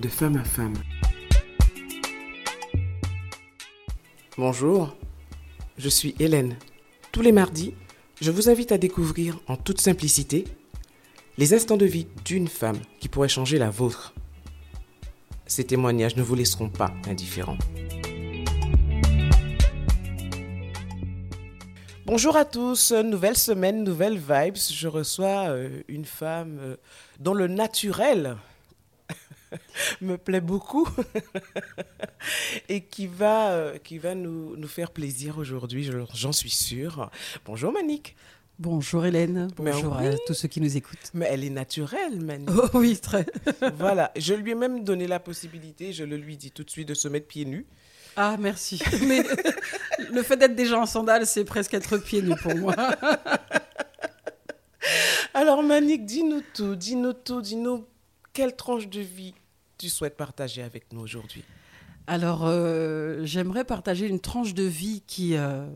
de femme à femme. Bonjour, je suis Hélène. Tous les mardis, je vous invite à découvrir en toute simplicité les instants de vie d'une femme qui pourrait changer la vôtre. Ces témoignages ne vous laisseront pas indifférents. Bonjour à tous, nouvelle semaine, nouvelle vibes. Je reçois euh, une femme euh, dont le naturel me plaît beaucoup et qui va, euh, qui va nous, nous faire plaisir aujourd'hui, je- j'en suis sûre. Bonjour Manique. Bonjour Hélène, Mais bonjour oui. à tous ceux qui nous écoutent. Mais elle est naturelle, Manique. Oh oui, très. voilà, je lui ai même donné la possibilité, je le lui dis tout de suite, de se mettre pieds nus. Ah, merci. Mais le fait d'être déjà en sandales, c'est presque être pieds nus pour moi. Alors Manique, dis-nous tout, dis-nous tout, dis-nous quelle tranche de vie tu souhaites partager avec nous aujourd'hui? Alors, euh, j'aimerais partager une tranche de vie qui, euh,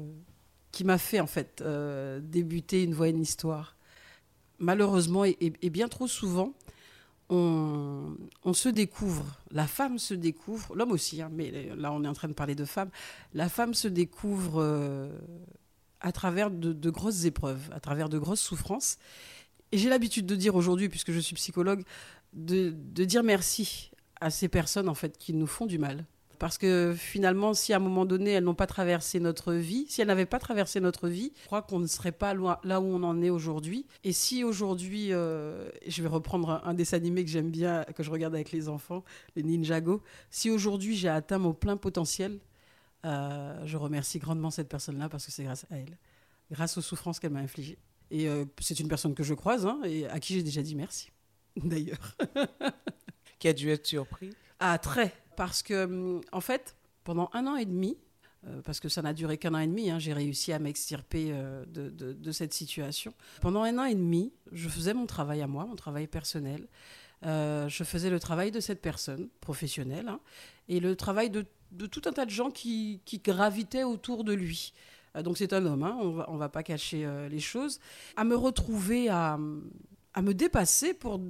qui m'a fait en fait euh, débuter une voie, une histoire. Malheureusement, et, et- et bien trop souvent, on, on se découvre, la femme se découvre, l'homme aussi, hein, mais là on est en train de parler de femme, la femme se découvre à travers de grosses épreuves, à travers de grosses souffrances. Et j'ai l'habitude de dire aujourd'hui, puisque je suis psychologue, de, dire merci à ces personnes en fait qui nous font du mal. Parce que finalement, si à un moment donné, elles n'ont pas traversé notre vie, si elles n'avaient pas traversé notre vie, je crois qu'on ne serait pas loin, là où on en est aujourd'hui. Et si aujourd'hui, euh, je vais reprendre un, un dessin animé que j'aime bien, que je regarde avec les enfants, les Ninjago, si aujourd'hui j'ai atteint mon plein potentiel, euh, je remercie grandement cette personne-là parce que c'est grâce à elle, grâce aux souffrances qu'elle m'a infligées. Et euh, c'est une personne que je croise hein, et à qui j'ai déjà dit merci, d'ailleurs. Qui a dû être surpris Ah, très. Parce que, hum, en fait, pendant un an et demi, euh, parce que ça n'a duré qu'un an et demi, hein, j'ai réussi à m'extirper euh, de, de- de cette situation. Pendant un an et demi, je faisais mon travail à moi, mon travail personnel. Euh, je faisais le travail de cette personne professionnelle hein, et le travail de, de tout un tas de gens qui, qui gravitaient autour de lui. Donc c'est un homme, hein, on va, on va pas cacher les choses. À me retrouver à, à me dépasser pour,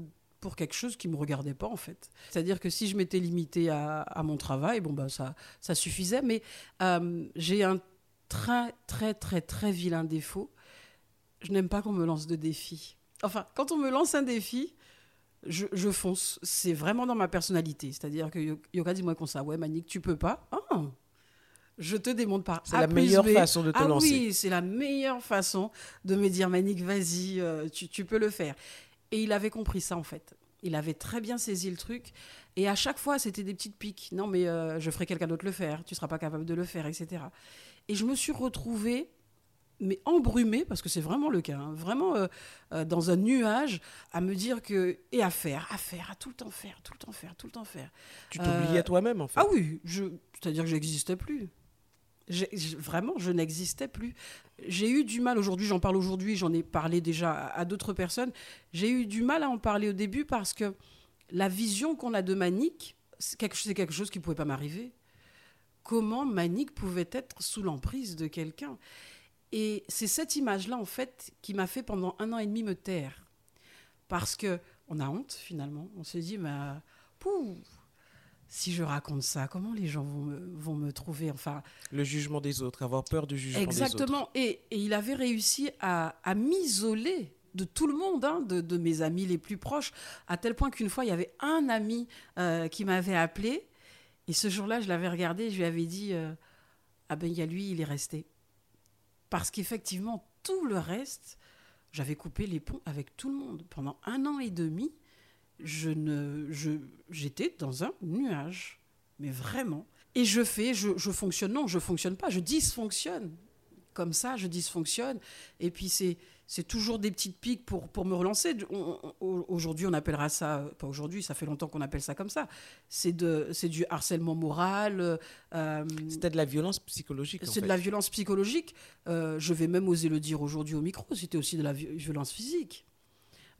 pour quelque chose qui me regardait pas en fait. C'est-à-dire que si je m'étais limitée à, à mon travail, bon bah ça, ça suffisait. Mais euh, j'ai un très très très très vilain défaut. Je n'aime pas qu'on me lance de défis. Enfin, quand on me lance un défi, je, je fonce. C'est vraiment dans ma personnalité. C'est-à-dire que Yo- Yoka dit-moi comme ça, ouais Manique, tu peux pas. Ah, je te démontre par C'est la meilleure B. façon de te ah lancer. oui, c'est la meilleure façon de me dire Manique, vas-y, euh, tu, tu peux le faire. Et il avait compris ça en fait. Il avait très bien saisi le truc. Et à chaque fois, c'était des petites piques. Non, mais euh, je ferai quelqu'un d'autre le faire. Tu seras pas capable de le faire, etc. Et je me suis retrouvée, mais embrumée, parce que c'est vraiment le cas, hein, vraiment euh, euh, dans un nuage, à me dire que. Et à faire, à faire, à tout le temps faire, tout le temps faire, tout le temps faire. Tu t'oubliais Euh, toi-même en fait. Ah oui, c'est-à-dire que j'existais plus. Vraiment, je n'existais plus. J'ai eu du mal aujourd'hui, j'en parle aujourd'hui, j'en ai parlé déjà à, d'autres personnes. J'ai eu du mal à en parler au début parce que la vision qu'on a de Manique, c'est quelque, chose qui ne pouvait pas m'arriver. Comment Manique pouvait être sous l'emprise de quelqu'un Et c'est cette image-là, en fait, qui m'a fait pendant un an et demi me taire. Parce que on a honte, finalement. On se dit, mais, euh, pouh, si je raconte ça, comment les gens vont me, vont me trouver Enfin, Le jugement des autres, avoir peur du jugement des autres. exactement. Et, et il avait réussi à, à m'isoler de tout le monde, hein, de, de mes amis les plus proches, à tel point qu'une fois, il y avait un ami euh, qui m'avait appelé. Et ce jour-là, je l'avais regardé, je lui avais dit euh, Ah ben, il y a lui, il est resté. Parce qu'effectivement, tout le reste, j'avais coupé les ponts avec tout le monde. Pendant un an et demi, je ne, je, j'étais dans un nuage. Mais vraiment. Et je fais, je, je fonctionne. Non, je fonctionne pas. Je dysfonctionne. Comme ça, je dysfonctionne. Et puis, c'est, c'est toujours des petites piques pour, pour me relancer. On- on- aujourd'hui, on appellera ça, pas aujourd'hui, ça fait longtemps qu'on appelle ça comme ça. C'est, de, c'est du harcèlement moral. euh, C'était de la violence psychologique. en c'est fait. de la violence psychologique. Euh, je vais même oser le dire aujourd'hui au micro. C'était aussi de la vi- violence physique.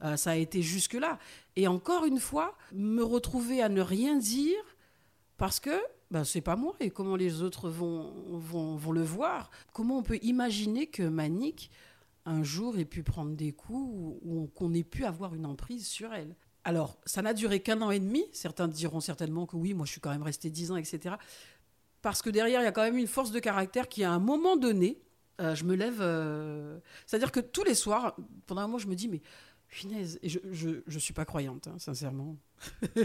Euh, ça a été jusque-là. Et encore une fois, me retrouver à ne rien dire parce que ben, c'est pas moi et comment les autres vont, vont, vont le voir? Comment on peut imaginer que Manique, un jour, ait pu prendre des coups ou, qu'on ait pu avoir une emprise sur elle? Alors, ça n'a duré qu'un an et demi. Certains diront certainement que oui, moi je suis quand même resté dix ans, etc. Parce que derrière, il y a quand même une force de caractère qui, à un moment donné, euh, je me lève. euh, C'est-à-dire que tous les soirs, pendant un mois, je me dis, mais Finesse, et je, je, je suis pas croyante, hein, sincèrement.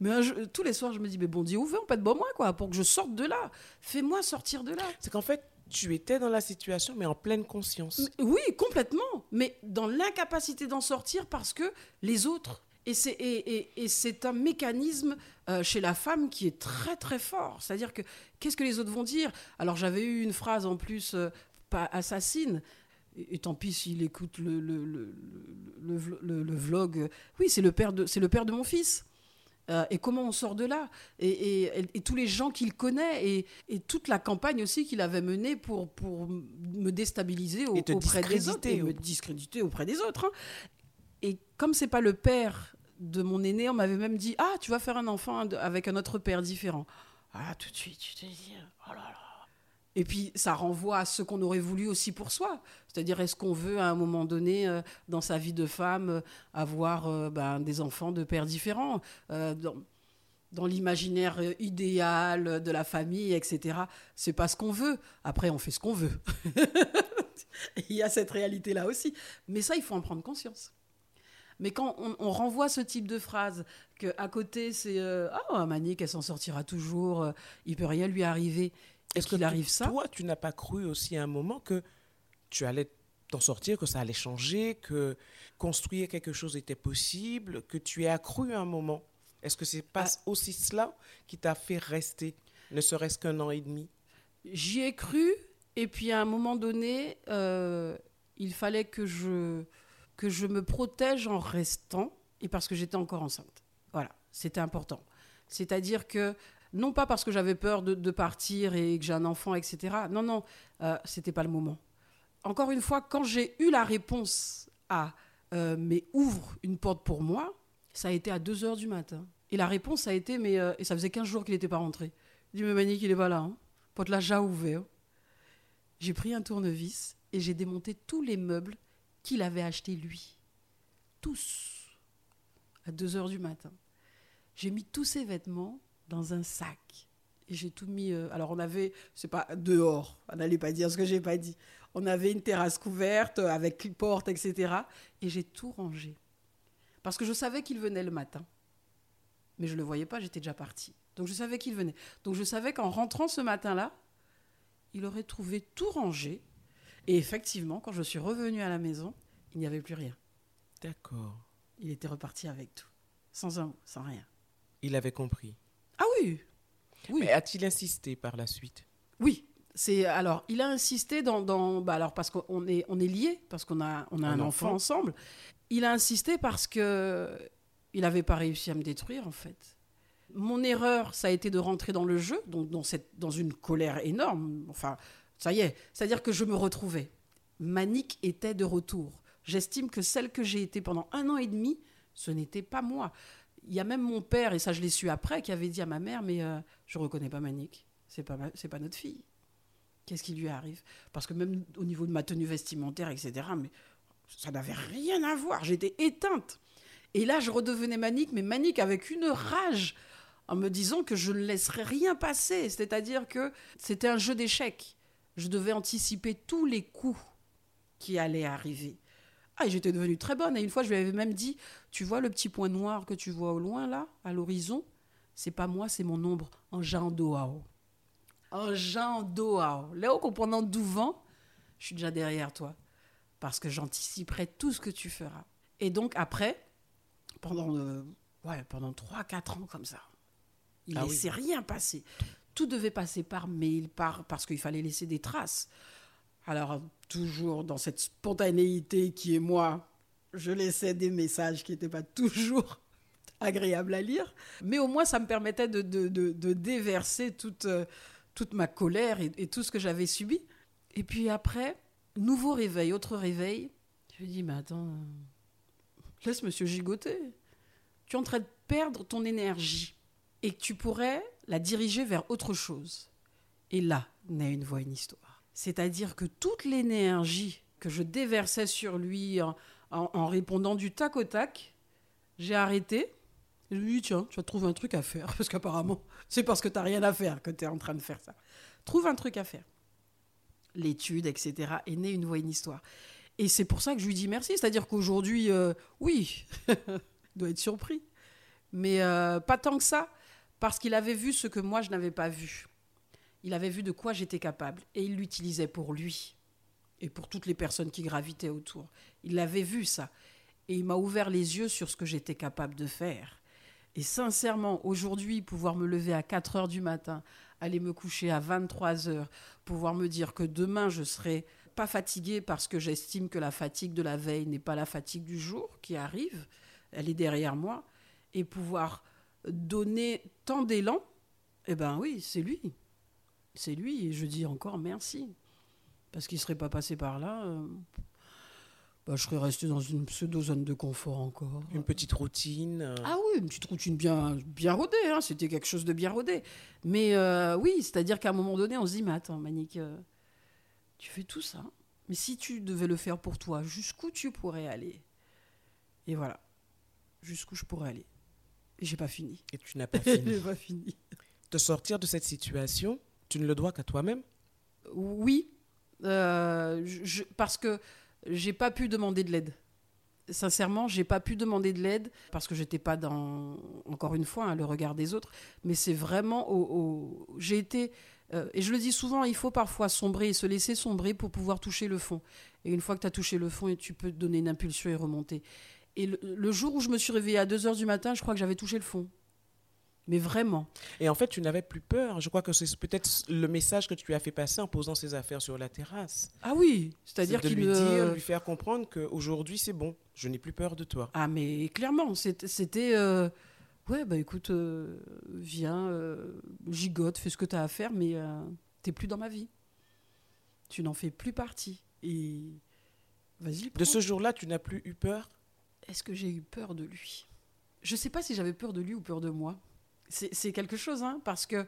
mais tous les soirs, je me dis, mais bon Dieu, ouvre, pas de bon moi, quoi, pour que je sorte de là. Fais-moi sortir de là. C'est qu'en fait, tu étais dans la situation, mais en pleine conscience. Mais- Oui, complètement. Mais dans l'incapacité d'en sortir parce que les autres. Et c'est, et, et- et c'est un mécanisme euh, chez la femme qui est très très fort. C'est-à-dire que qu'est-ce que les autres vont dire? Alors j'avais eu une phrase en plus, euh, pas assassine. Et, et tant pis s'il écoute le, le, le, le, vlog. Oui, c'est le père de, le père de mon fils. Euh, et comment on sort de là? Et, et- tous les gens qu'il connaît et, et toute la campagne aussi qu'il avait menée pour, pour me déstabiliser au- auprès des autres et me discréditer auprès des autres. hein. Et comme c'est pas le père de mon aîné, on m'avait même dit ah tu vas faire un enfant avec un autre père différent. Ah tout de suite tu te dis oh là là. Et puis ça renvoie à ce qu'on aurait voulu aussi pour soi. C'est-à-dire est-ce qu'on veut à un moment donné euh, dans sa vie de femme euh, avoir euh, ben, des enfants de pères différents dans, l'imaginaire idéal de la famille, etc. C'est pas ce qu'on veut. Après, on fait ce qu'on veut. il y a cette réalité-là aussi. Mais ça, il faut en prendre conscience. Mais quand on, on renvoie ce type de phrase, que à côté c'est euh, ah Manique, elle s'en sortira toujours, euh, il peut rien lui arriver. Est-ce qu'il arrive ça? Toi, tu n'as pas cru aussi à un moment que tu allais t'en sortir, que ça allait changer, que construire quelque chose était possible, que tu aies accru à un moment? Est-ce que c'est pas Ah. aussi cela qui t'a fait rester, ne serait-ce qu'un an et demi? J'y ai cru, et puis à un moment donné, euh, il fallait que je, que je me protège en restant, et parce que j'étais encore enceinte. Voilà, c'était important. C'est-à-dire que, non pas parce que j'avais peur de, partir et que j'ai un enfant, etc. Non, non, euh, c'était pas le moment. Encore une fois, quand j'ai eu la réponse à euh, mais ouvre une porte pour moi, ça a été à 2 heures du matin. Et la réponse a été mais euh, et ça faisait 15 jours qu'il n'était pas rentré. Je dis mais Manique, il est pas là. Hein. Porte l'a déjà ouvert. J'ai pris un tournevis et j'ai démonté tous les meubles qu'il avait achetés lui. Tous. À 2 heures du matin. J'ai mis tous ses vêtements dans un sac. Et j'ai tout mis. euh, alors, on avait. C'est pas dehors. On n'allait pas dire ce que j'ai pas dit. On avait une terrasse couverte euh, avec porte, etc. Et j'ai tout rangé. Parce que je savais qu'il venait le matin. Mais je ne le voyais pas, j'étais déjà partie. Donc je savais qu'il venait. Donc je savais qu'en rentrant ce matin-là, il aurait trouvé tout rangé. Et effectivement, quand je suis revenue à la maison, il n'y avait plus rien. D'accord. Il était reparti avec tout. Sans un mot, sans rien. Il avait compris. Oui Oui. Mais a-t-il insisté par la suite? Oui. C'est alors il a insisté dans, dans bah alors parce qu'on est on est liés parce qu'on a on a un, Un enfant. enfant. ensemble. Il a insisté parce que il n'avait pas réussi à me détruire en fait. Mon erreur, ça a été de rentrer dans le jeu, donc dans cette dans une colère énorme. Enfin, ça y est, c'est-à-dire que je me retrouvais. Manique était de retour. J'estime que celle que j'ai été pendant un an et demi, ce n'était pas moi. Il y a même mon père, et ça je l'ai su après, qui avait dit à ma mère, mais euh, je reconnais pas Manique. C'est pas, ma- c'est pas notre fille. Qu'est-ce qui lui arrive? Parce que même au niveau de ma tenue vestimentaire, etc., mais ça n'avait rien à voir. J'étais éteinte. Et là, je redevenais Manique, mais Manique avec une rage, en me disant que je ne laisserais rien passer. C'est-à-dire que c'était un jeu d'échecs. Je devais anticiper tous les coups qui allaient arriver. Ah, j'étais devenue très bonne. Et une fois, je lui avais même dit Tu vois le petit point noir que tu vois au loin, là, à l'horizon? C'est pas moi, c'est mon ombre, en Jean Doao. En Jean Doao. Là, au comprenant du vent, je suis déjà derrière toi. Parce que j'anticiperai tout ce que tu feras. Et donc, après, pendant, euh, ouais, pendant 3-4 ans comme ça, il ne Ah oui. laissait rien passer. Tout devait passer par mail, par, parce qu'il fallait laisser des traces. Alors, toujours dans cette spontanéité qui est moi, je laissais des messages qui n'étaient pas toujours agréables à lire. Mais au moins, ça me permettait de, déverser toute, euh, toute ma colère et, tout ce que j'avais subi. Et puis après, nouveau réveil, autre réveil. Je me dis, mais attends, laisse monsieur gigoter. Tu es en train de perdre ton énergie et que tu pourrais la diriger vers autre chose. Et là naît une voix, une histoire. C'est-à-dire que toute l'énergie que je déversais sur lui en, répondant du tac au tac, J'ai arrêté. Je lui ai dit, tiens, tu vas trouver un truc à faire. Parce qu'apparemment, c'est parce que tu rien à faire que tu es en train de faire ça. Trouve un truc à faire. L'étude, etc. est née une voix, une histoire. Et c'est pour ça que je lui dis merci. C'est-à-dire qu'aujourd'hui, euh, oui, il doit être surpris. Mais euh, pas tant que ça, parce qu'il avait vu ce que moi, je n'avais pas vu. Il avait vu de quoi j'étais capable. Et il l'utilisait pour lui et pour toutes les personnes qui gravitaient autour. Il avait vu ça. Et il m'a ouvert les yeux sur ce que j'étais capable de faire. Et sincèrement, aujourd'hui, pouvoir me lever à 4 heures du matin, aller me coucher à 23 heures, pouvoir me dire que demain je serai pas fatiguée parce que j'estime que la fatigue de la veille n'est pas la fatigue du jour qui arrive, elle est derrière moi, et pouvoir donner tant d'élan, eh ben oui, c'est lui. C'est lui, et je dis encore merci. Parce qu'il ne serait pas passé par là, euh, bah, je serais resté dans une pseudo-zone de confort encore. Une petite routine. euh, Ah oui, une petite routine bien, bien rodée, hein, c'était quelque chose de bien rodé. Mais euh, oui, c'est-à-dire qu'à un moment donné, on se dit, mais attends, Manique, tu fais tout ça, mais si tu devais le faire pour toi, jusqu'où tu pourrais aller? Et voilà, jusqu'où je pourrais aller. Et j'ai pas fini. Et tu n'as pas fini. j'ai pas fini. Te sortir de cette situation, tu ne le dois qu'à toi-même. Oui, euh, parce que j'ai pas pu demander de l'aide. Sincèrement, j'ai pas pu demander de l'aide parce que j'étais pas dans, encore une fois, hein, le regard des autres. Mais c'est vraiment au, j'ai été, euh, et je le dis souvent, il faut parfois sombrer et se laisser sombrer pour pouvoir toucher le fond. Et une fois que tu as touché le fond, tu peux donner une impulsion et remonter. Et le, le jour où je me suis réveillée à 2 heures du matin, je crois que j'avais touché le fond. Mais vraiment. Et en fait, tu n'avais plus peur. Je crois que c'est peut-être le message que tu lui as fait passer en posant ses affaires sur la terrasse. Ah oui, c'est-à-dire qu'il lui me- dire, lui faire comprendre qu'aujourd'hui, c'est bon. Je n'ai plus peur de toi. Ah, mais clairement, c'était. euh, ouais, bah écoute, euh, viens, euh, gigote, fais ce que tu as à faire, mais t'es plus dans ma vie. Tu n'en fais plus partie. Et. Vas-y, De ce jour-là, tu n'as plus eu peur? Est-ce que j'ai eu peur de lui? Je sais pas si j'avais peur de lui ou peur de moi. C'est quelque chose, hein, parce que.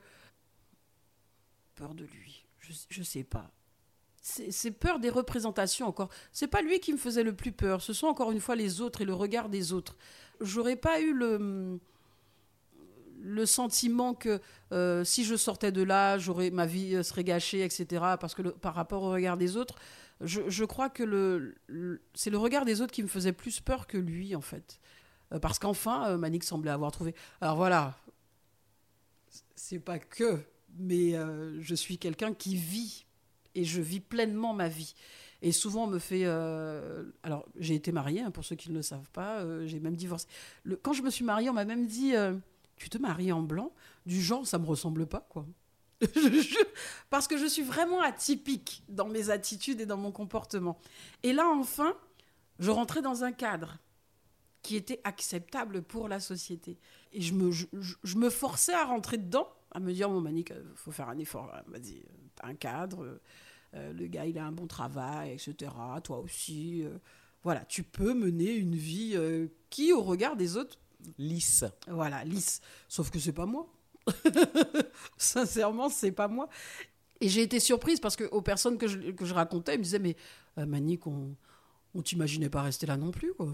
Peur de lui, je, je sais pas. C'est peur des représentations encore. C'est pas lui qui me faisait le plus peur. Ce sont encore une fois les autres et le regard des autres. J'aurais pas eu le le sentiment que euh, si je sortais de là, j'aurais ma vie euh, serait gâchée, etc. Parce que par rapport au regard des autres, je, crois que le, c'est le regard des autres qui me faisait plus peur que lui, en fait. Euh, parce qu'enfin, euh, Manique semblait avoir trouvé. Alors voilà, c'est pas que, mais euh, je suis quelqu'un qui vit et je vis pleinement ma vie. Et souvent, on me fait. euh, alors, j'ai été mariée, hein, pour ceux qui ne le savent pas, euh, j'ai même divorcé. Quand je me suis mariée, on m'a même dit Tu te maries en blanc? Du genre, ça me ressemble pas, quoi. Parce que je suis vraiment atypique dans mes attitudes et dans mon comportement. Et là, enfin, je rentrais dans un cadre qui était acceptable pour la société. Et je me, je, me forçais à rentrer dedans, à me dire, mon Manique, il faut faire un effort. Elle m'a dit, t'as un cadre, euh, euh, le gars, il a un bon travail, etc. Toi aussi. euh, voilà, tu peux mener une vie euh, qui, au regard des autres, Lisse. voilà, lisse. Sauf que c'est pas moi. Sincèrement, c'est pas moi. Et j'ai été surprise parce que aux personnes que je, que je racontais, ils me disaient Mais euh, Manique, on, on t'imaginait pas rester là non plus. quoi.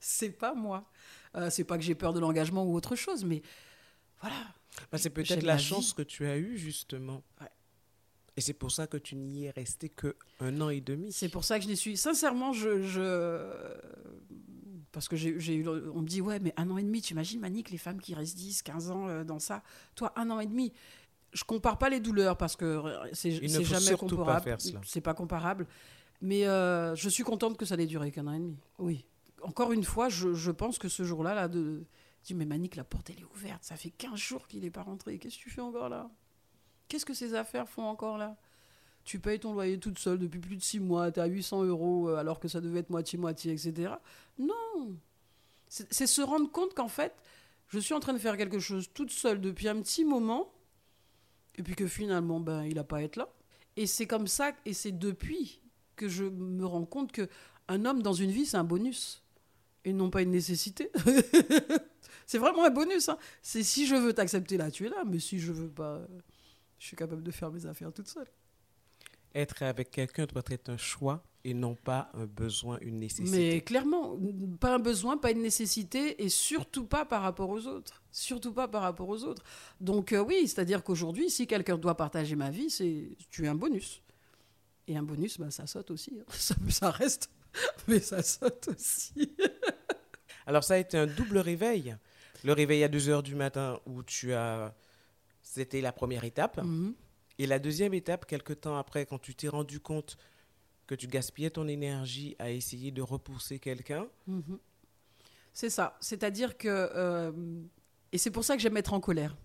C'est pas moi. Euh, c'est pas que j'ai peur de l'engagement ou autre chose, mais voilà. Bah, c'est peut-être la vie. chance que tu as eue, justement. Ouais. Et c'est pour ça que tu n'y es resté que un an et demi. C'est pour ça que je n'y suis. Sincèrement, je. je- Parce que j'ai eu. On me dit, ouais, mais un an et demi, tu imagines, Manique, les femmes qui restent 10, 15 ans euh, dans ça. Toi, un an et demi. Je compare pas les douleurs parce que euh, c'est jamais comparable. C'est pas comparable. Mais euh, je suis contente que ça n'ait duré qu'un an et demi. Oui. Encore une fois, je, pense que ce jour-là, là, de. Dis, mais Manique, la porte, elle est ouverte. Ça fait 15 jours qu'il n'est pas rentré. Qu'est-ce que tu fais encore là? Qu'est-ce que ces affaires font encore là? Tu payes ton loyer toute seule depuis plus de six mois, tu à 800 euros euh, alors que ça devait être moitié-moitié, etc. Non. C'est se rendre compte qu'en fait, je suis en train de faire quelque chose toute seule depuis un petit moment, et puis que finalement, ben, il n'a pas à être là. Et c'est comme ça, et c'est depuis que je me rends compte que un homme dans une vie, c'est un bonus, et non pas une nécessité. c'est vraiment un bonus. hein. C'est si je veux t'accepter là, tu es là, mais si je veux pas, je suis capable de faire mes affaires toute seule. Être avec quelqu'un doit être un choix. Et non pas un besoin, une nécessité. Mais clairement, pas un besoin, pas une nécessité, et surtout pas par rapport aux autres. Surtout pas par rapport aux autres. Donc euh, oui, c'est-à-dire qu'aujourd'hui, si quelqu'un doit partager ma vie, c'est tu es un bonus. Et un bonus, ben, ça saute aussi. hein. Ça, ça reste, mais ça saute aussi. Alors ça a été un double réveil. Le réveil à 2 heures du matin où tu as... C'était la première étape. Mhm. Et la deuxième étape, quelque temps après, quand tu t'es rendu compte que tu gaspillais ton énergie à essayer de repousser quelqu'un, Mhm. C'est ça. C'est-à-dire que. euh, et c'est pour ça que j'aime être en colère.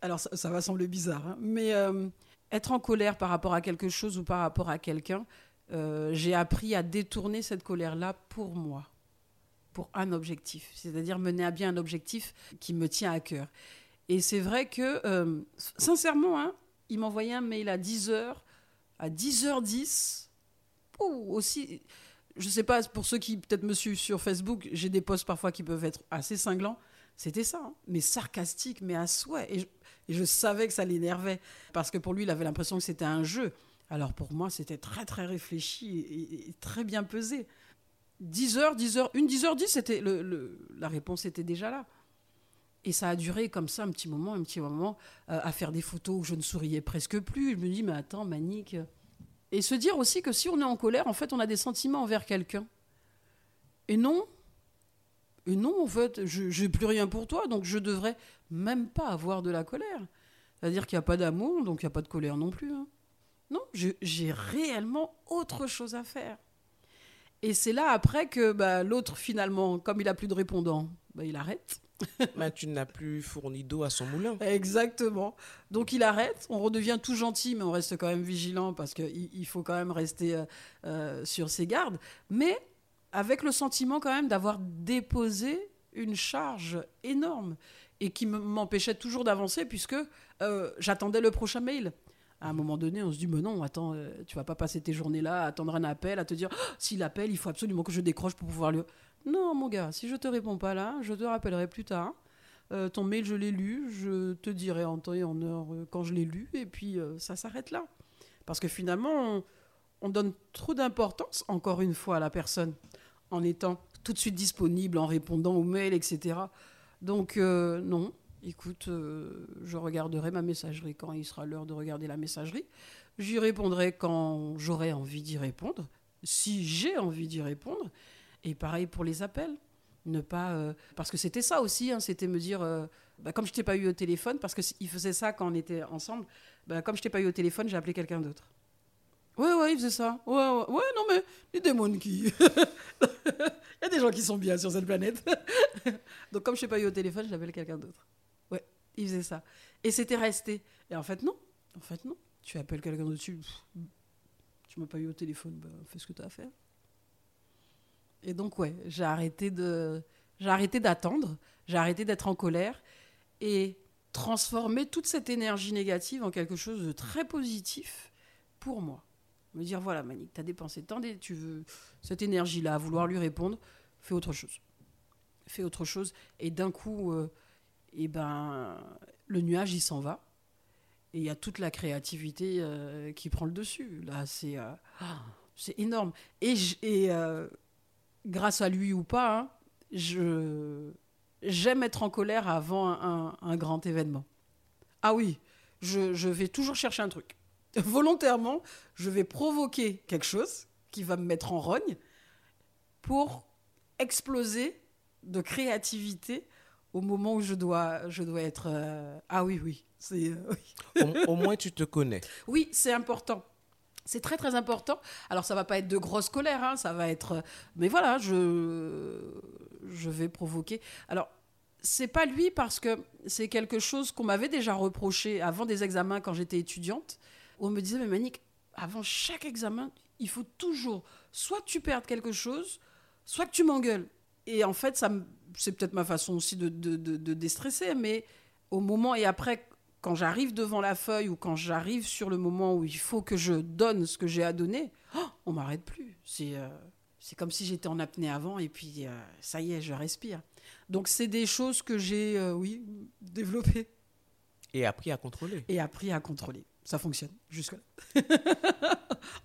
Alors, ça, ça va sembler bizarre, hein, mais euh, être en colère par rapport à quelque chose ou par rapport à quelqu'un, euh, j'ai appris à détourner cette colère-là pour moi, pour un objectif. C'est-à-dire mener à bien un objectif qui me tient à cœur. Et c'est vrai que, euh, sincèrement, hein, il m'envoyait un mail à 10h, à 10h10. Ouh, aussi, je sais pas, pour ceux qui peut-être me suivent sur Facebook, j'ai des posts parfois qui peuvent être assez cinglants. C'était ça, hein, mais sarcastique, mais à souhait. Et je savais que ça l'énervait, parce que pour lui, il avait l'impression que c'était un jeu. Alors pour moi, c'était très très réfléchi et, très bien pesé. 10 heures, 10 heures, une 10 heures 10, c'était la réponse était déjà là. Et ça a duré comme ça un petit moment, un petit moment, euh, à faire des photos où je ne souriais presque plus. Je me dis, mais attends, Manique. Et se dire aussi que si on est en colère, en fait, on a des sentiments envers quelqu'un. Et non. Et non, en fait, je n'ai plus rien pour toi, donc je devrais même pas avoir de la colère. C'est-à-dire qu'il n'y a pas d'amour, donc il n'y a pas de colère non plus. hein. Non, j'ai réellement autre chose à faire. Et c'est là après que bah, l'autre, finalement, comme il a plus de répondants, bah, il arrête. ben, tu n'as plus fourni d'eau à son moulin. Exactement. Donc il arrête, on redevient tout gentil, mais on reste quand même vigilant parce qu'il il faut quand même rester euh, euh, sur ses gardes. Mais avec le sentiment quand même d'avoir déposé une charge énorme et qui me- m'empêchait toujours d'avancer puisque euh, j'attendais le prochain mail. À un moment donné, on se dit, mais non, attends, euh, tu vas pas passer tes journées-là à attendre un appel, à te dire, Oh, s'il appelle, il faut absolument que je décroche pour pouvoir le... Non, mon gars, si je te réponds pas là, je te rappellerai plus tard. Euh, ton mail, je l'ai lu, je te dirai en temps et en heure euh, quand je l'ai lu, et puis ça s'arrête là. Parce que finalement, on, on donne trop d'importance, encore une fois, à la personne, en étant tout de suite disponible, en répondant aux mails, etc. Donc, non, écoute, euh, je regarderai ma messagerie. Quand il sera l'heure de regarder la messagerie. J'y répondrai. Quand j'aurai envie d'y répondre, si j'ai envie d'y répondre. Et pareil pour les appels. Ne pas euh, parce que c'était ça aussi hein, c'était me dire euh, bah, comme je t'ai pas eu au téléphone parce que il faisait ça quand on était ensemble bah, comme je t'ai pas eu au téléphone j'ai appelé quelqu'un d'autre. Ouais ouais il faisait ça. Ouais ouais, non mais les démons qui il y a des gens qui sont bien sur cette planète. Donc comme je t'ai pas eu au téléphone j'appelle quelqu'un d'autre il faisait ça et c'était resté et en fait non en fait non tu appelles quelqu'un d'autre tu tu m'as pas eu au téléphone bah, fais ce que tu as à faire et donc, ouais, j'ai arrêté de, j'ai arrêté d'attendre, j'ai arrêté d'être en colère et transformer toute cette énergie négative en quelque chose de très positif pour moi. Me dire, voilà, Manique, t'as dépensé tant, d'é- tu veux cette énergie-là, vouloir lui répondre, fais autre chose. Fais autre chose. Et d'un coup, euh, eh ben, le nuage, il s'en va. Et il y a toute la créativité euh, qui prend le dessus. Là, c'est euh, c'est énorme. Et, et euh, grâce à lui ou pas, hein, je j'aime être en colère avant un, un- un grand événement. Ah oui, je, je vais toujours chercher un truc. Volontairement, je vais provoquer quelque chose qui va me mettre en rogne pour exploser de créativité au moment où je dois, je dois être... euh, Ah oui, oui, c'est... euh, oui. Au, au moins, tu te connais. Oui, c'est important. C'est très très important. Alors ça va pas être de grosse colère, hein, ça va être. euh, Mais voilà, je je vais provoquer. Alors c'est pas lui parce que c'est quelque chose qu'on m'avait déjà reproché avant des examens quand j'étais étudiante. On me disait mais Manique, avant chaque examen, il faut toujours soit que tu perdes quelque chose, soit que tu m'engueules. Et en fait, ça me- c'est peut-être ma façon aussi de, de, de- de déstresser, mais au moment et après, quand j'arrive devant la feuille ou quand j'arrive sur le moment où il faut que je donne ce que j'ai à donner, oh, on m'arrête plus. C'est euh, c'est comme si j'étais en apnée avant et puis euh, ça y est, je respire. Donc c'est des choses que j'ai, euh, oui, développées Et appris à contrôler. et appris à contrôler. Ça fonctionne jusque-là.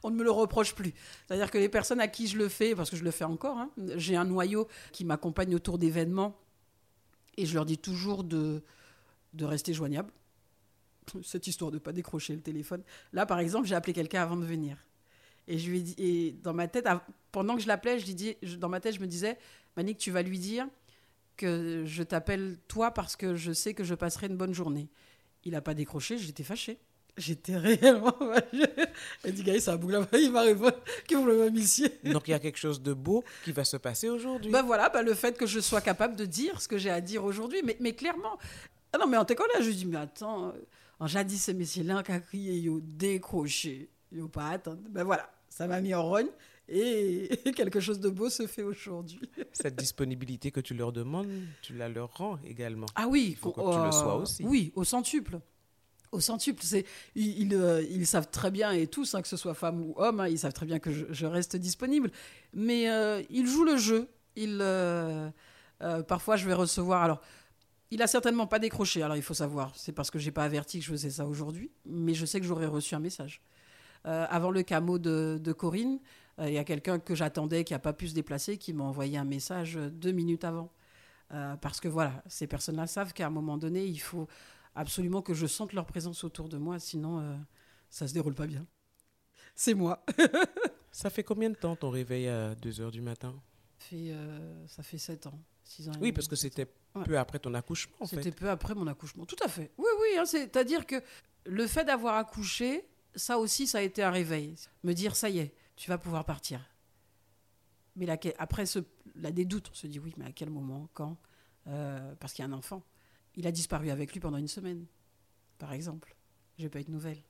On ne me le reproche plus. C'est-à-dire que les personnes à qui je le fais, parce que je le fais encore, hein, j'ai un noyau qui m'accompagne autour d'événements et je leur dis toujours de, de rester joignable. Cette histoire de ne pas décrocher le téléphone. Là, par exemple, j'ai appelé quelqu'un avant de venir. Et je lui ai dit, et dans ma tête, pendant que je l'appelais, je dis, dans ma tête, je me disais, Manik, tu vas lui dire que je t'appelle toi parce que je sais que je passerai une bonne journée. Il n'a pas décroché, j'étais fâchée. J'étais réellement. Elle dit, Gaï, c'est un boucle il m'a répondu que vous le Donc il y a quelque chose de beau qui va se passer aujourd'hui. Ben voilà, ben le fait que je sois capable de dire ce que j'ai à dire aujourd'hui, mais, mais clairement. Ah non, mais en tout cas, là, je dis, mais attends, euh, en jadis, ces messieurs-là qui a crié, ils ont décroché, ils n'ont pas attendre. Ben voilà, ça m'a mis en rogne et quelque chose de beau se fait aujourd'hui. Cette disponibilité que tu leur demandes, tu la leur rends également. Ah oui, il faut que tu le sois aussi. Oui, au centuple au centuple. Euh, ils, savent très bien, et tous, hein, que ce soit femme ou homme, hein, ils savent très bien que je, reste disponible. Mais euh, ils jouent le jeu. Euh, parfois, je vais recevoir. Alors, il a certainement pas décroché. Alors, il faut savoir, c'est parce que j'ai pas averti que je faisais ça aujourd'hui. Mais je sais que j'aurais reçu un message. avant le camo de, de Corinne, il y a quelqu'un que j'attendais qui n'a pas pu se déplacer qui m'a envoyé un message deux minutes avant. parce que voilà, ces personnes-là savent qu'à un moment donné, il faut absolument que je sente leur présence autour de moi, sinon euh, ça se déroule pas bien. C'est moi. ça fait combien de temps ton réveil à 2 heures du matin? Ça fait, euh, ça fait 7 ans. 6 ans oui, parce que c'était peu après ton accouchement. C'était peu après mon accouchement, tout à fait. Oui, oui, hein, c'est-à-dire que le fait d'avoir accouché, ça aussi, ça a été un réveil. Me dire, ça y est, tu vas pouvoir partir. Mais après ce, la des doutes, on se dit, oui, mais à quel moment, quand? Euh, Parce qu'il y a un enfant. Il a disparu avec lui pendant une semaine, par exemple. J'ai pas eu de nouvelles.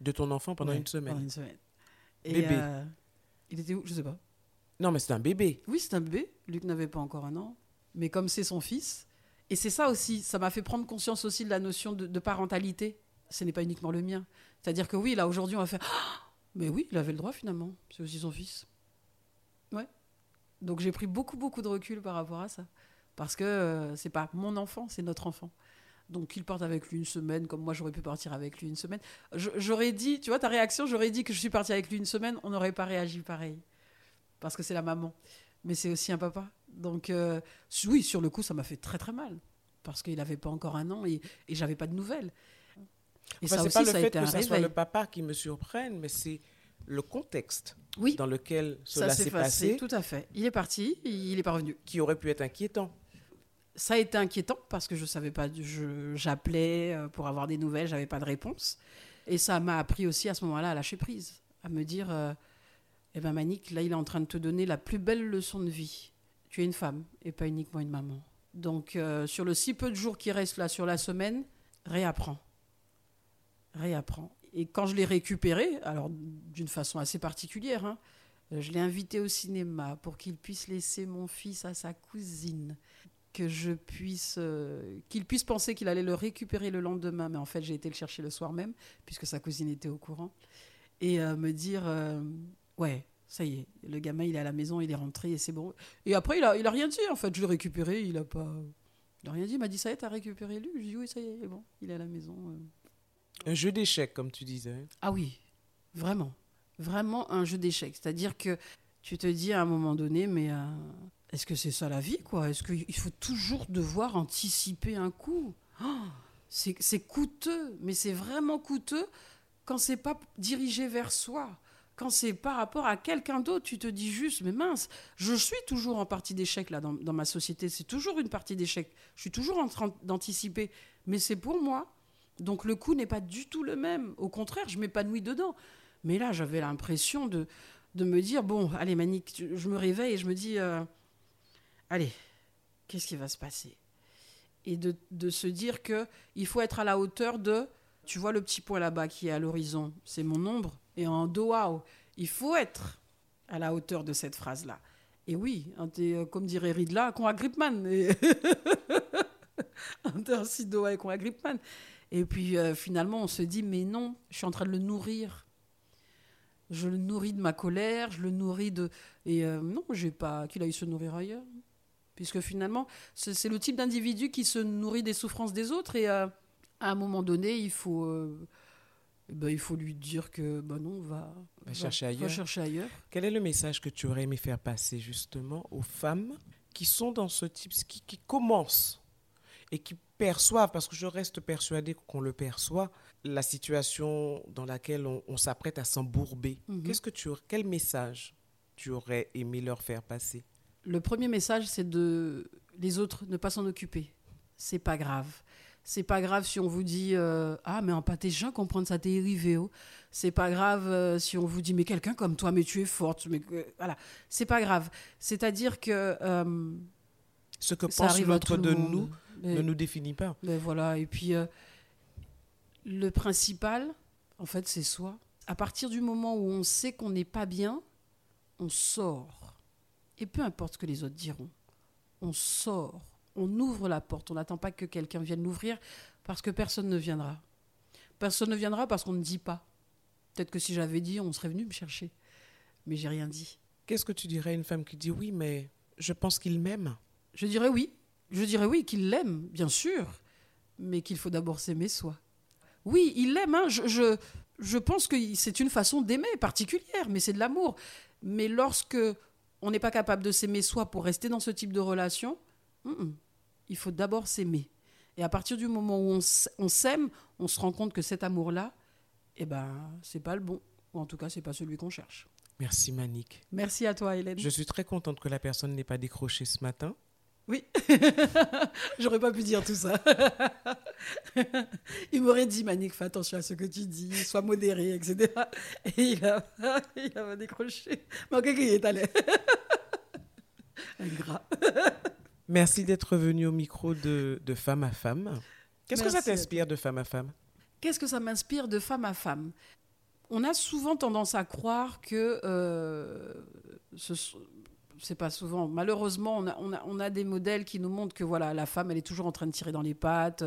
De ton enfant pendant une semaine Pendant une semaine. bébé euh, Il était où? Je sais pas. Non, mais c'est un bébé. Oui, c'est un bébé. Luc n'avait pas encore un an. Mais comme c'est son fils, et c'est ça aussi, ça m'a fait prendre conscience aussi de la notion de, parentalité. Ce n'est pas uniquement le mien. C'est-à-dire que oui, là, aujourd'hui, on va faire ah Mais oui, il avait le droit finalement. C'est aussi son fils. Ouais. Donc j'ai pris beaucoup, beaucoup de recul par rapport à ça. Parce que euh, c'est pas mon enfant, c'est notre enfant. Donc il parte avec lui une semaine, comme moi j'aurais pu partir avec lui une semaine. J'aurais dit, tu vois ta réaction, j'aurais dit que je suis partie avec lui une semaine, on n'aurait pas réagi pareil. Parce que c'est la maman. Mais c'est aussi un papa. Donc euh, oui, sur le coup, ça m'a fait très très mal. Parce qu'il n'avait pas encore un an et, et j'avais pas de nouvelles. Et ça aussi, pas le fait que ce soit le papa qui me surprenne, mais c'est le contexte oui, dans lequel cela s'est passé, Tout à fait. Il est parti, il est pas revenu. Qui aurait pu être inquiétant ça a été inquiétant parce que je savais pas, j'appelais euh, pour avoir des nouvelles, j'avais pas de réponse. Et ça m'a appris aussi à ce moment-là à lâcher prise, à me dire, euh, eh ben Manik, là il est en train de te donner la plus belle leçon de vie. Tu es une femme et pas uniquement une maman. Donc euh, sur le si peu de jours qui restent là sur la semaine, réapprends. Réapprends. Et quand je l'ai récupéré, alors d'une façon assez particulière, hein, je l'ai invité au cinéma pour qu'il puisse laisser mon fils à sa cousine que je puisse, euh, qu'il puisse penser qu'il allait le récupérer le lendemain, mais en fait j'ai été le chercher le soir même, puisque sa cousine était au courant, et euh, me dire, euh, ouais, ça y est, le gamin il est à la maison, il est rentré et c'est bon. Et après il a, il a rien dit en fait, je l'ai récupéré, il a pas, il a rien dit, il m'a dit ça y est, t'as récupéré lui, je dis oui ça y est, bon, il est à la maison. Un jeu d'échecs comme tu disais. Ah oui, vraiment, vraiment un jeu d'échecs, c'est-à-dire que tu te dis à un moment donné, mais est-ce que c'est ça la vie, quoi? Est-ce qu'il faut toujours devoir anticiper un coup? Oh, C'est coûteux, mais c'est vraiment coûteux quand c'est pas dirigé vers soi. Quand c'est par rapport à quelqu'un d'autre, tu te dis juste, mais mince, je suis toujours en partie d'échec là dans, dans ma société, c'est toujours une partie d'échec. Je suis toujours en train d'anticiper, mais c'est pour moi. Donc le coup n'est pas du tout le même. Au contraire, je m'épanouis dedans. Mais là, j'avais l'impression de, de me dire, bon, allez Manique, je me réveille et je me dis, euh, allez, qu'est-ce qui va se passer? Et de, se dire que il faut être à la hauteur de, tu vois le petit point là-bas qui est à l'horizon, c'est mon ombre, et en dos, il faut être à la hauteur de cette phrase-là. Et oui, euh, comme dirait Ridla, qu'on a Gripman. Et... ainsi doa et qu'on a Gripman. Et puis euh, finalement, on se dit, mais non, je suis en train de le nourrir je le nourris de ma colère, je le nourris de et euh, non, j'ai pas qu'il aille se nourrir ailleurs puisque finalement, c'est le type d'individu qui se nourrit des souffrances des autres et euh, à un moment donné, il faut, euh, ben, il faut lui dire que bah non, va, va, chercher, ailleurs. va chercher ailleurs. Quel est le message que tu aurais aimé faire passer justement aux femmes qui sont dans ce type, qui, qui commencent et qui perçoivent, parce que je reste persuadée qu'on le perçoit, la situation dans laquelle on, s'apprête à s'embourber. Mhm. Qu'est-ce que tu, quel message tu aurais aimé leur faire passer? Le premier message, c'est de les autres ne pas s'en occuper. C'est pas grave. C'est pas grave si on vous dit euh, ah mais en pâté gens comprendre ça oh. C'est pas grave euh, si on vous dit mais quelqu'un comme toi mais tu es forte mais voilà c'est pas grave. C'est-à-dire que euh, ce que pense l'autre de nous ne nous définit pas. Mais voilà et puis le principal en fait c'est soi. À partir du moment où on sait qu'on n'est pas bien, on sort et peu importe ce que les autres diront, on sort on ouvre la porte. On n'attend pas que quelqu'un vienne l'ouvrir parce que personne ne viendra. Personne ne viendra parce qu'on ne dit pas. Peut-être que si j'avais dit, on serait venu me chercher. Mais j'ai rien dit. Qu'est-ce que tu dirais à une femme qui dit oui, mais je pense qu'il m'aime? Je dirais oui. Je dirais oui, qu'il l'aime, bien sûr, mais qu'il faut d'abord s'aimer soi. Oui, il l'aime. Hein. Je, je, pense que c'est une façon d'aimer particulière, mais c'est de l'amour. Mais lorsque on n'est pas capable de s'aimer soi pour rester dans ce type de relation, il faut d'abord s'aimer. Et à partir du moment où on s'aime, on se rend compte que cet amour-là, eh ben, c'est pas le bon. Ou en tout cas, c'est pas celui qu'on cherche. Merci Manique. Merci à toi Hélène. Je suis très contente que la personne n'ait pas décroché ce matin. Oui, j'aurais pas pu dire tout ça. il m'aurait dit, Manique, fais attention à ce que tu dis, sois modéré, etc. Et il a, il a décroché. Mais ok, il est allé. Ingrat. Merci d'être venu au micro de, Femme à Femme. Qu'est-ce que ça t'inspire de Femme à Femme? Qu'est-ce que ça m'inspire de Femme à Femme? On a souvent tendance à croire que euh, ce, c'est pas souvent. Malheureusement, on a, des modèles qui nous montrent que voilà, la femme, elle est toujours en train de tirer dans les pattes,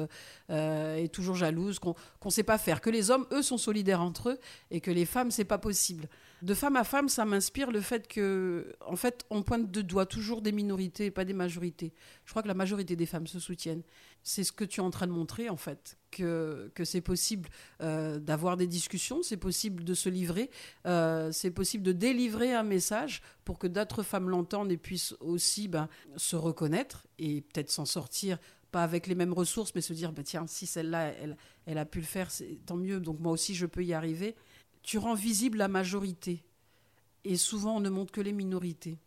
euh, est toujours jalouse, qu'on ne sait pas faire. Que les hommes, eux, sont solidaires entre eux et que les femmes, c'est pas possible. De femme à femme, ça m'inspire le fait que, en fait, on pointe de doigt toujours des minorités et pas des majorités. Je crois que la majorité des femmes se soutiennent. C'est ce que tu es en train de montrer, en fait, que, que c'est possible euh, d'avoir des discussions, c'est possible de se livrer, euh, c'est possible de délivrer un message pour que d'autres femmes l'entendent et puissent aussi ben, se reconnaître et peut-être s'en sortir pas avec les mêmes ressources, mais se dire, bah, tiens, si celle-là, elle, elle a pu le faire, tant mieux, donc moi aussi, je peux y arriver tu rends visible la majorité. Et souvent, on ne montre que les minorités.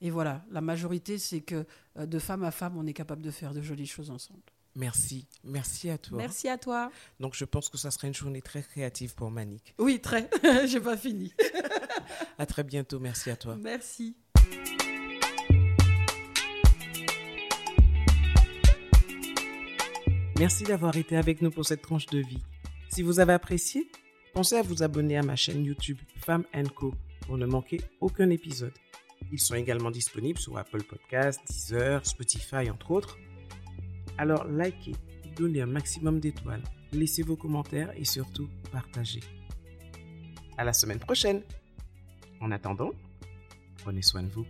Et voilà, la majorité, c'est que euh, de femme à femme, on est capable de faire de jolies choses ensemble. Merci, merci à toi. Merci à toi. Donc je pense que ça sera une journée très créative pour Manique. Oui, très. J'ai pas fini. à très bientôt, merci à toi. Merci. Merci d'avoir été avec nous pour cette tranche de vie. Si vous avez apprécié, Pensez à vous abonner à ma chaîne YouTube Femme Co pour ne manquer aucun épisode. Ils sont également disponibles sur Apple Podcasts, Deezer, Spotify, entre autres. Alors likez, donnez un maximum d'étoiles, laissez vos commentaires et surtout partagez. À la semaine prochaine. En attendant, prenez soin de vous.